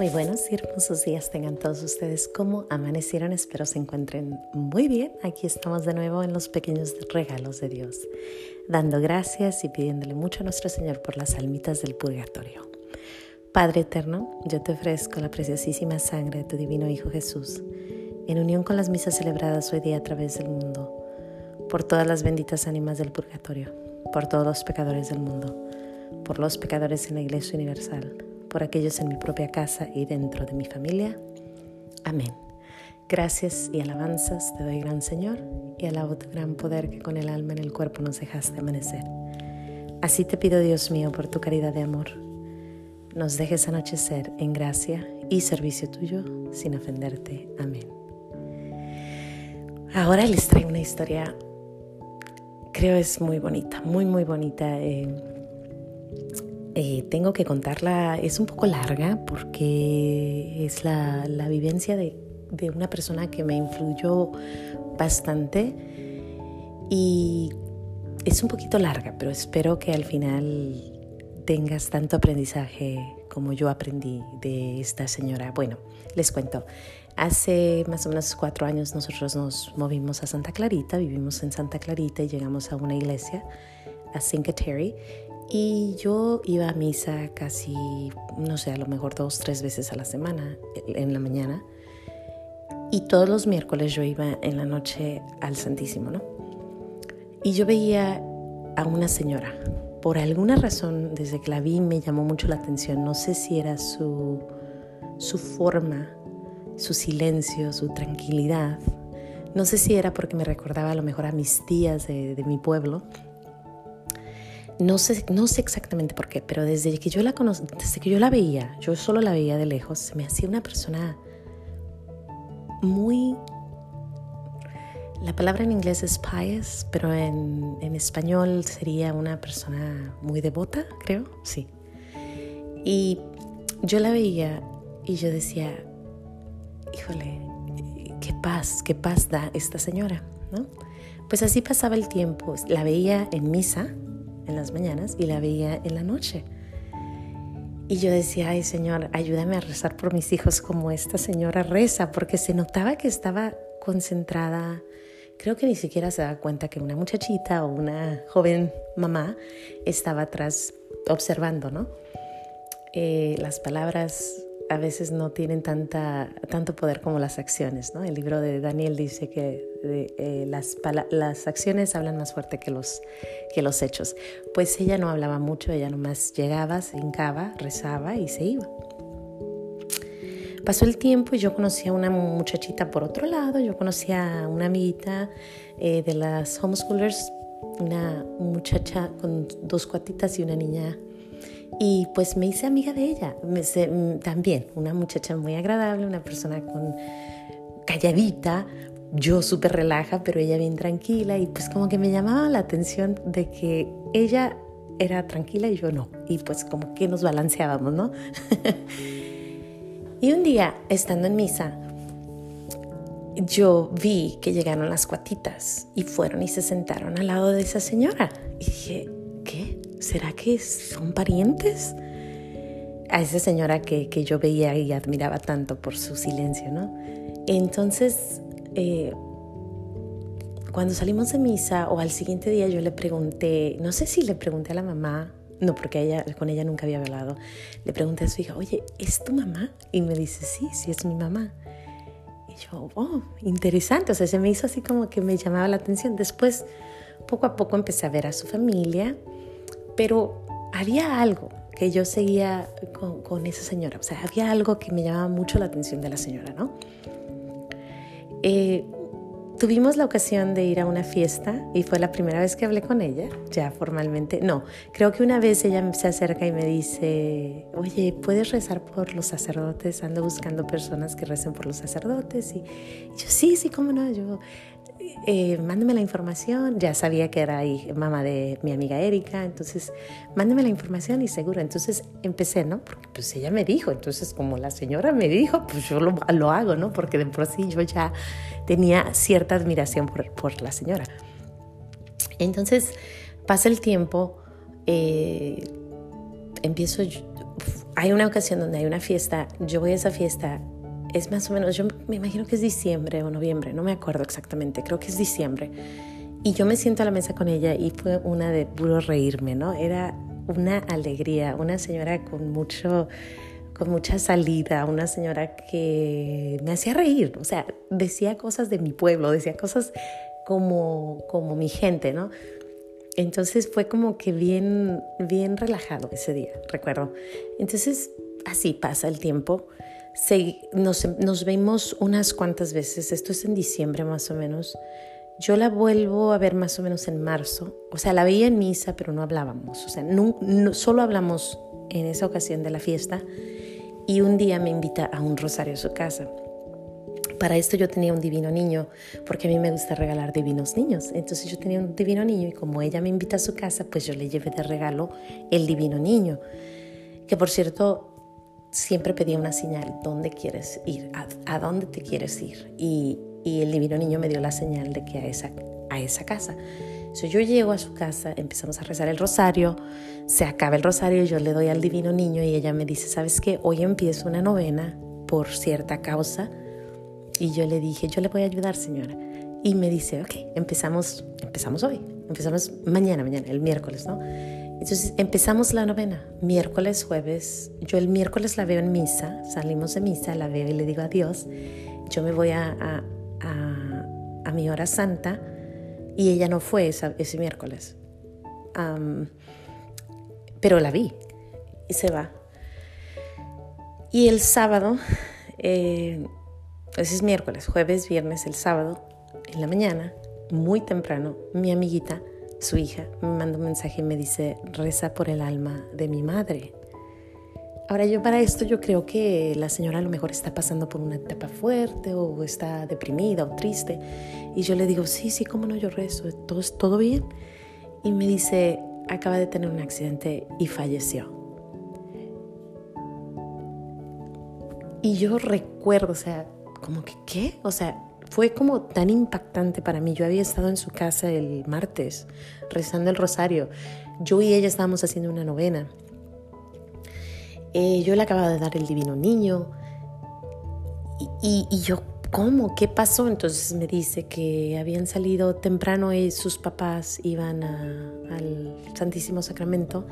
Muy buenos y hermosos días tengan todos ustedes. ¿Cómo amanecieron? Espero se encuentren muy bien. Aquí estamos de nuevo en los pequeños regalos de Dios, dando gracias y pidiéndole mucho a nuestro Señor por las almitas del purgatorio. Padre eterno, yo te ofrezco la preciosísima sangre de tu divino Hijo Jesús, en unión con las misas celebradas hoy día a través del mundo, por todas las benditas ánimas del purgatorio, por todos los pecadores del mundo, por los pecadores en la Iglesia Universal por aquellos en mi propia casa y dentro de mi familia. Amén. Gracias y alabanzas te doy, gran Señor, y alabo tu gran poder que con el alma en el cuerpo nos dejaste amanecer. Así te pido, Dios mío, por tu caridad de amor, nos dejes anochecer en gracia y servicio tuyo sin ofenderte. Amén. Ahora les traigo una historia, creo es muy bonita, muy, muy bonita. Eh, eh, tengo que contarla, es un poco larga porque es la, vivencia de, una persona que me influyó bastante y es un poquito larga, pero espero que al final tengas tanto aprendizaje como yo aprendí de esta señora. Bueno, les cuento. Hace más o menos cuatro años nosotros nos movimos a Santa Clarita, vivimos en Santa Clarita y llegamos a una iglesia, a Cinque Terre, y yo iba a misa casi, no sé, a lo mejor dos, tres veces a la semana, en la mañana. Y todos los miércoles yo iba en la noche al Santísimo, ¿no? Y yo veía a una señora. Por alguna razón, desde que la vi me llamó mucho la atención. No sé si era su, su forma, su silencio, su tranquilidad. No sé si era porque me recordaba a lo mejor a mis tías de, de mi pueblo no sé, no sé exactamente por qué, pero desde que yo la desde que yo la veía, yo solo la veía de lejos, se me hacía una persona muy la palabra en inglés es pious, pero en, en, español sería una persona muy devota, creo, sí. Y yo la veía y yo decía, híjole, qué paz, qué paz da esta señora, ¿no? Pues así pasaba el tiempo, la veía en misa, en las mañanas y la veía en la noche. Y yo decía, ay Señor, ayúdame a rezar por mis hijos como esta señora reza, porque se notaba que estaba concentrada. Creo que ni siquiera se da cuenta que una muchachita o una joven mamá estaba atrás observando, ¿no? Eh, las palabras a veces no tienen tanta, tanto poder como las acciones. ¿no? El libro de Daniel dice que eh, las, las, acciones hablan más fuerte que los, que los hechos. Pues ella no hablaba mucho, ella nomás llegaba, se hincaba, rezaba y se iba. Pasó el tiempo y yo conocí a una muchachita por otro lado, yo conocí a una amiguita eh, de las homeschoolers, una muchacha con dos cuatitas y una niña y pues me hice amiga de ella, mm, también una muchacha muy agradable, una persona con calladita, yo súper relaja, pero ella bien tranquila y pues como que me llamaba la atención de que ella era tranquila y yo no, y pues como que nos balanceábamos, ¿no? y un día, estando en misa, yo vi que llegaron las cuatitas y fueron y se sentaron al lado de esa señora. Y dije. ¿Será que son parientes? A esa señora que, yo veía y admiraba tanto por su silencio, ¿no? Entonces, eh, cuando salimos de misa o al siguiente día yo le pregunté, no sé si le pregunté a la mamá, no, porque ella, con ella nunca había hablado, le pregunté a su hija, oye, ¿es tu mamá? Y me dice, sí, sí es mi mamá. Y yo, oh, interesante, o sea, se me hizo así como que me llamaba la atención. Después, poco a poco empecé a ver a su familia pero había algo que yo seguía con, esa señora, o sea, había algo que me llamaba mucho la atención de la señora, ¿no? Eh, tuvimos la ocasión de ir a una fiesta y fue la primera vez que hablé con ella, ya formalmente. No, creo que una vez ella se acerca y me dice, oye, ¿puedes rezar por los sacerdotes? Ando buscando personas que recen por los sacerdotes. Y, yo, sí, sí, cómo no, yo eh, mándeme la información. Ya sabía que era ahí mamá de mi amiga Erika, entonces mándeme la información y seguro. Entonces empecé, ¿no? Porque pues ella me dijo, entonces como la señora me dijo, pues yo lo, lo hago, ¿no? Porque de por sí yo ya tenía cierta admiración por, por la señora. Entonces pasa el tiempo, eh, empiezo hay una ocasión donde hay una fiesta, yo voy a esa fiesta, es más o menos, yo me imagino que es diciembre o noviembre, no me acuerdo exactamente, creo que es diciembre. Y yo me siento a la mesa con ella y fue una de puro reírme, ¿no? Era una alegría, una señora con mucho con mucha salida, una señora que me hacía reír, o sea, decía cosas de mi pueblo, decía cosas como, como mi gente, ¿no? Entonces fue como que bien, bien relajado ese día, recuerdo. Entonces así pasa el tiempo. Nos, nos vemos unas cuantas veces, esto es en diciembre más o menos. Yo la vuelvo a ver más o menos en marzo. O sea, la veía en misa, pero no hablábamos. O sea, solo hablamos en esa ocasión de la fiesta. Y un día me invita a un rosario a su casa. Para esto yo tenía un divino niño, porque a mí me gusta regalar divinos niños. Entonces yo tenía un divino niño y como ella me invita a su casa, pues yo le llevé de regalo el divino niño. Que por cierto, siempre pedía una señal, ¿dónde quieres ir? ¿A, dónde te quieres ir? Y, y el divino niño me dio la señal de que a esa, a esa casa. So, yo llego a su casa, empezamos a rezar el rosario, se acaba el rosario, yo le doy al divino niño y ella me dice, ¿sabes qué? Hoy empiezo una novena por cierta causa. Y yo le dije, yo le voy a ayudar, señora. Y me dice, ok, empezamos, empezamos hoy, empezamos mañana, mañana, el miércoles, ¿no? Entonces empezamos la novena, miércoles, jueves. Yo el miércoles la veo en misa, salimos de misa, la veo y le digo adiós. Yo me voy a a, mi hora santa y ella no fue ese miércoles. pero la vi y se va. Y el sábado, eh, ese es miércoles, jueves, viernes, el sábado, en la mañana, muy temprano, mi amiguita, su hija, me manda un mensaje y me dice, reza por el alma de mi madre. Ahora yo para esto yo creo que la señora a lo mejor está pasando por una etapa fuerte o está deprimida o triste. Y yo le digo, sí, sí, cómo no, yo rezo, todo, todo bien. Y me dice, acaba de tener un accidente y falleció. Y yo recuerdo, o sea, como que, ¿qué? O sea, fue como tan impactante para mí. Yo había estado en su casa el martes rezando el rosario. Yo y ella estábamos haciendo una novena. Eh, yo le acababa de dar el divino niño. Y, yo, ¿cómo? ¿Qué pasó? Entonces me dice que habían salido temprano y sus papás iban al Santísimo Sacramento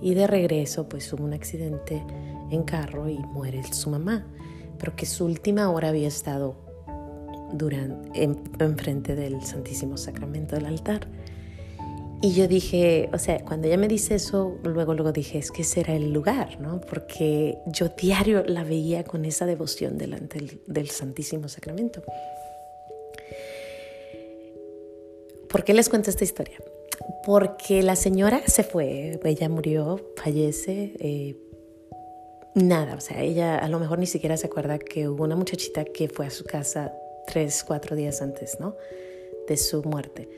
y de regreso pues hubo un accidente en carro y muere su mamá, pero que su última hora había estado durante, en, enfrente del Santísimo Sacramento del altar. Y yo dije, o sea, cuando ella me dice eso, luego, luego dije, es que ese era el lugar, ¿no? Porque yo diario la veía con esa devoción delante del, Santísimo Sacramento. ¿Por qué les cuento esta historia? Porque la señora se fue, ella murió, fallece, eh, nada, o sea, ella a lo mejor ni siquiera se acuerda que hubo una muchachita que fue a su casa tres, cuatro días antes, ¿no? De su muerte.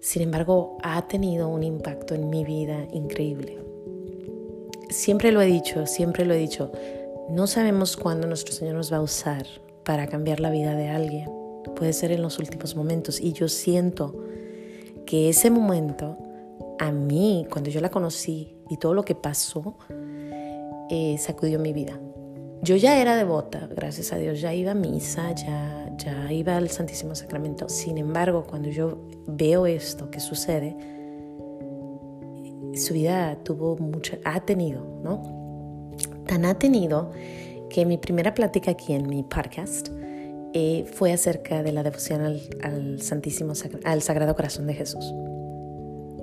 Sin embargo, ha tenido un impacto en mi vida increíble. Siempre lo he dicho, siempre lo he dicho, no sabemos cuándo nuestro Señor nos va a usar para cambiar la vida de alguien. Puede ser en los últimos momentos. Y yo siento que ese momento, a mí, cuando yo la conocí y todo lo que pasó, eh, sacudió mi vida. Yo ya era devota, gracias a Dios, ya iba a misa, ya ya iba al Santísimo Sacramento. Sin embargo, cuando yo veo esto que sucede, su vida tuvo mucha, ha tenido, ¿no? Tan ha tenido que mi primera plática aquí en mi podcast eh, fue acerca de la devoción al, Santísimo, al Sagrado Corazón de Jesús.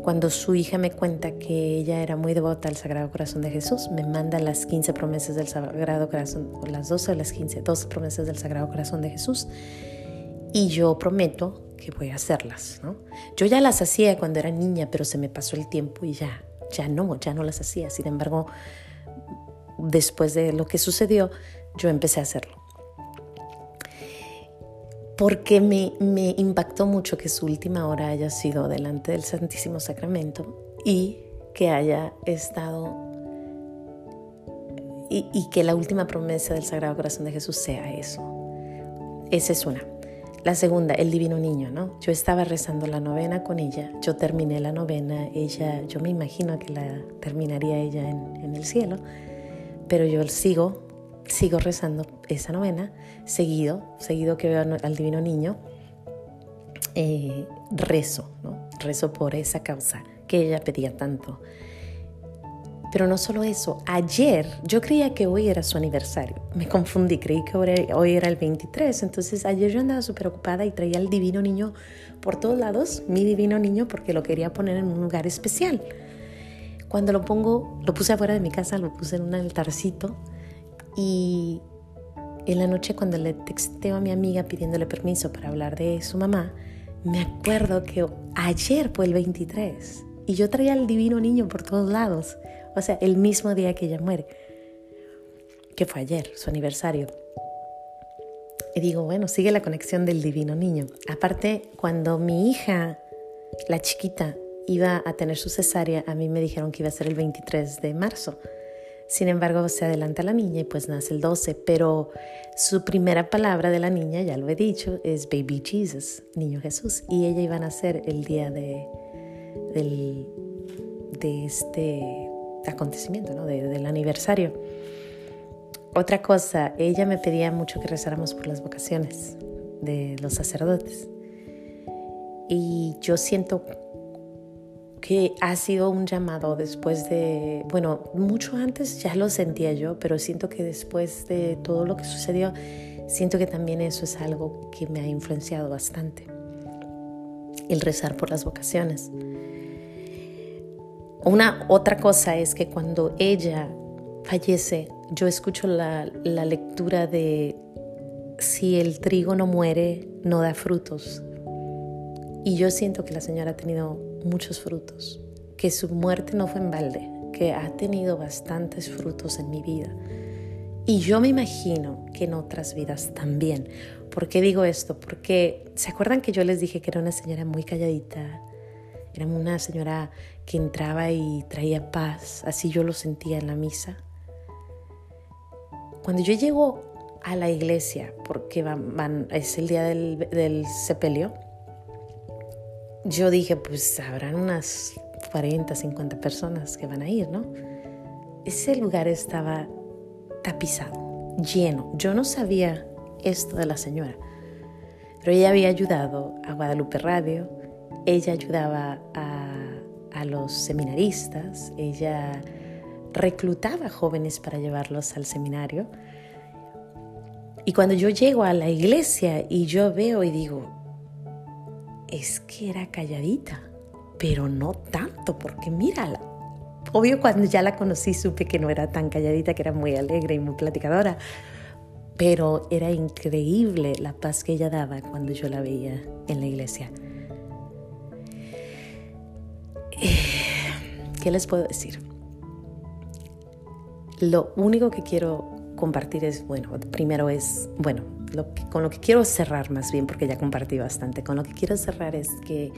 Cuando su hija me cuenta que ella era muy devota al Sagrado Corazón de Jesús, me manda las 15 promesas del Sagrado Corazón, o las 12 o las 15, 12 promesas del Sagrado Corazón de Jesús. Y yo prometo que voy a hacerlas, ¿no? Yo ya las hacía cuando era niña, pero se me pasó el tiempo y ya, ya no, ya no las hacía. Sin embargo, después de lo que sucedió, yo empecé a hacerlo porque me, me impactó mucho que su última hora haya sido delante del Santísimo Sacramento y que haya estado y, y, que la última promesa del Sagrado Corazón de Jesús sea eso. Esa es una. La segunda, el divino niño, ¿no? Yo estaba rezando la novena con ella, yo terminé la novena, ella, yo me imagino que la terminaría ella en, en el cielo, pero yo sigo, sigo rezando esa novena, seguido, seguido que veo al Divino Niño, eh, rezo, ¿no? Rezo por esa causa que ella pedía tanto. Pero no solo eso, ayer yo creía que hoy era su aniversario. Me confundí, creí que hoy era el 23. Entonces ayer yo andaba súper ocupada y traía al divino niño por todos lados, mi divino niño, porque lo quería poner en un lugar especial. Cuando lo pongo, lo puse afuera de mi casa, lo puse en un altarcito y en la noche cuando le texteo a mi amiga pidiéndole permiso para hablar de su mamá, me acuerdo que ayer fue el 23 y yo traía al divino niño por todos lados. O sea, el mismo día que ella muere, que fue ayer, su aniversario. Y digo, bueno, sigue la conexión del divino niño. Aparte, cuando mi hija, la chiquita, iba a tener su cesárea, a mí me dijeron que iba a ser el 23 de marzo. Sin embargo, se adelanta la niña y pues nace el 12, pero su primera palabra de la niña, ya lo he dicho, es Baby Jesus, Niño Jesús, y ella iba a nacer el día de, este acontecimiento, ¿no? del aniversario. Otra cosa, ella me pedía mucho que rezáramos por las vocaciones de los sacerdotes. Y yo siento que ha sido un llamado después de, bueno, mucho antes ya lo sentía yo, pero siento que después de todo lo que sucedió, siento que también eso es algo que me ha influenciado bastante, el rezar por las vocaciones. Una otra cosa es que cuando ella fallece, yo escucho la, lectura de si el trigo no muere, no da frutos. Y yo siento que la señora ha tenido muchos frutos, que su muerte no fue en balde, que ha tenido bastantes frutos en mi vida. Y yo me imagino que en otras vidas también. ¿Por qué digo esto? Porque se acuerdan que yo les dije que era una señora muy calladita, era una señora que entraba y traía paz, así yo lo sentía en la misa. Cuando yo llego a la iglesia, porque es el día del sepelio, yo dije, pues habrán unas 40, 50 personas que van a ir, ¿no? Ese lugar estaba tapizado, lleno. Yo no sabía esto de la señora, pero ella había ayudado a Guadalupe Radio, ella ayudaba a, los seminaristas, ella reclutaba jóvenes para llevarlos al seminario. Y cuando yo llego a la iglesia y yo veo y digo, es que era calladita, pero no tanto, porque mírala. Obvio cuando ya la conocí supe que no era tan calladita, que era muy alegre y muy platicadora, pero era increíble la paz que ella daba cuando yo la veía en la iglesia. ¿Qué les puedo decir? Lo único que quiero compartir es, bueno, primero es, bueno, con lo que quiero cerrar más bien, porque ya compartí bastante, con lo que quiero cerrar es que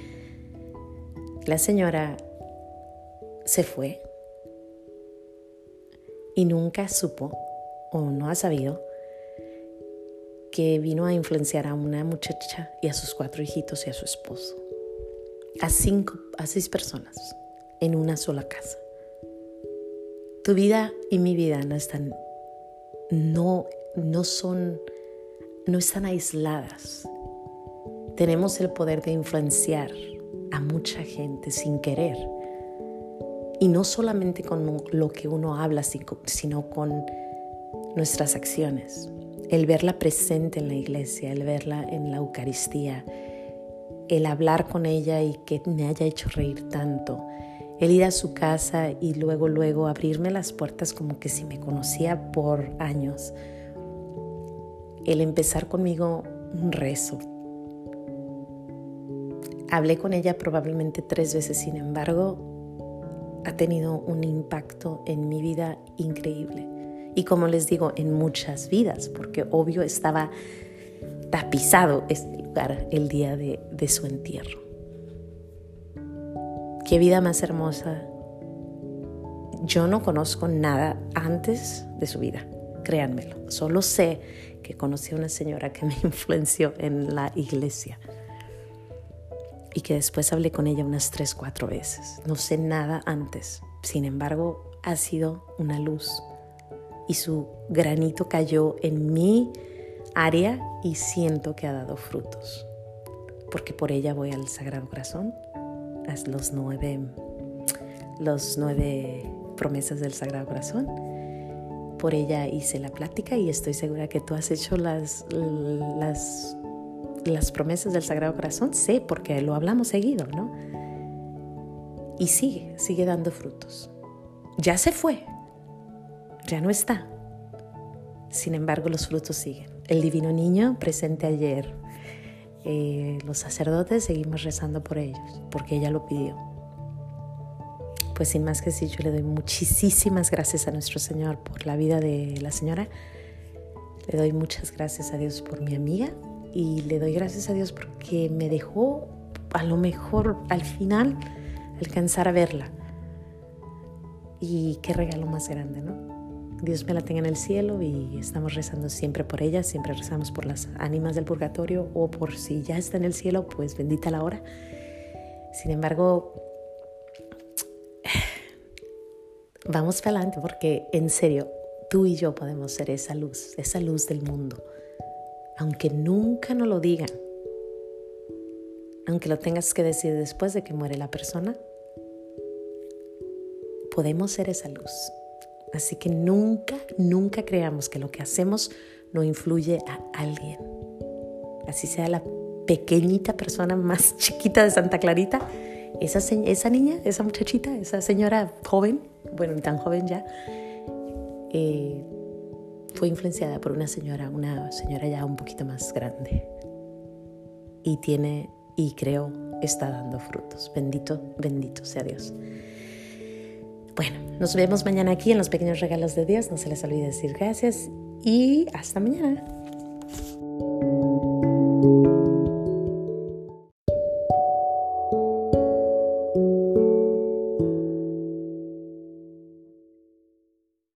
la señora se fue y nunca supo o no ha sabido que vino a influenciar a una muchacha y a sus cuatro hijitos y a su esposo, a cinco, a seis personas en una sola casa. Tu vida y mi vida no están, no, no son, no están aisladas. Tenemos el poder de influenciar a mucha gente sin querer. Y no solamente con lo que uno habla, sino con nuestras acciones. El verla presente en la iglesia, el verla en la Eucaristía, el hablar con ella y que me haya hecho reír tanto, el ir a su casa y luego, luego abrirme las puertas como que si me conocía por años. El empezar conmigo un rezo. Hablé con ella probablemente tres veces, sin embargo, ha tenido un impacto en mi vida increíble. Y como les digo, en muchas vidas, porque obvio estaba tapizado este lugar el día de, de su entierro. Qué vida más hermosa. Yo no conozco nada antes de su vida, créanmelo. Solo sé que conocí a una señora que me influenció en la iglesia y que después hablé con ella unas tres, cuatro veces. No sé nada antes. Sin embargo, ha sido una luz y su granito cayó en mi área y siento que ha dado frutos. Porque por ella voy al Sagrado Corazón, a los nueve, los nueve promesas del Sagrado Corazón. Por ella hice la plática y estoy segura que tú has hecho las, las, promesas del Sagrado Corazón. Sé, porque lo hablamos seguido, ¿no? Y sigue, sigue dando frutos. Ya se fue, ya no está. Sin embargo, los frutos siguen. El divino niño presente ayer. Eh, los sacerdotes seguimos rezando por ellos, porque ella lo pidió. Pues sin más que decir, yo le doy muchísimas gracias a nuestro Señor por la vida de la señora. Le doy muchas gracias a Dios por mi amiga y le doy gracias a Dios porque me dejó a lo mejor al final alcanzar a verla. Y qué regalo más grande, ¿no? Dios me la tenga en el cielo y estamos rezando siempre por ella, siempre rezamos por las ánimas del purgatorio o por si ya está en el cielo, pues bendita la hora. Sin embargo, vamos para adelante porque en serio, tú y yo podemos ser esa luz, esa luz del mundo. Aunque nunca nos lo digan, aunque lo tengas que decir después de que muere la persona, podemos ser esa luz. Así que nunca, nunca creamos que lo que hacemos no influye a alguien. Así sea la pequeñita persona más chiquita de Santa Clarita, esa, esa niña, esa muchachita, esa señora joven, bueno, tan joven ya, eh, fue influenciada por una señora, una señora ya un poquito más grande. Y tiene, y creo, está dando frutos. Bendito, bendito sea Dios. Bueno, nos vemos mañana aquí en los pequeños regalos de Dios. No se les olvide decir gracias y hasta mañana.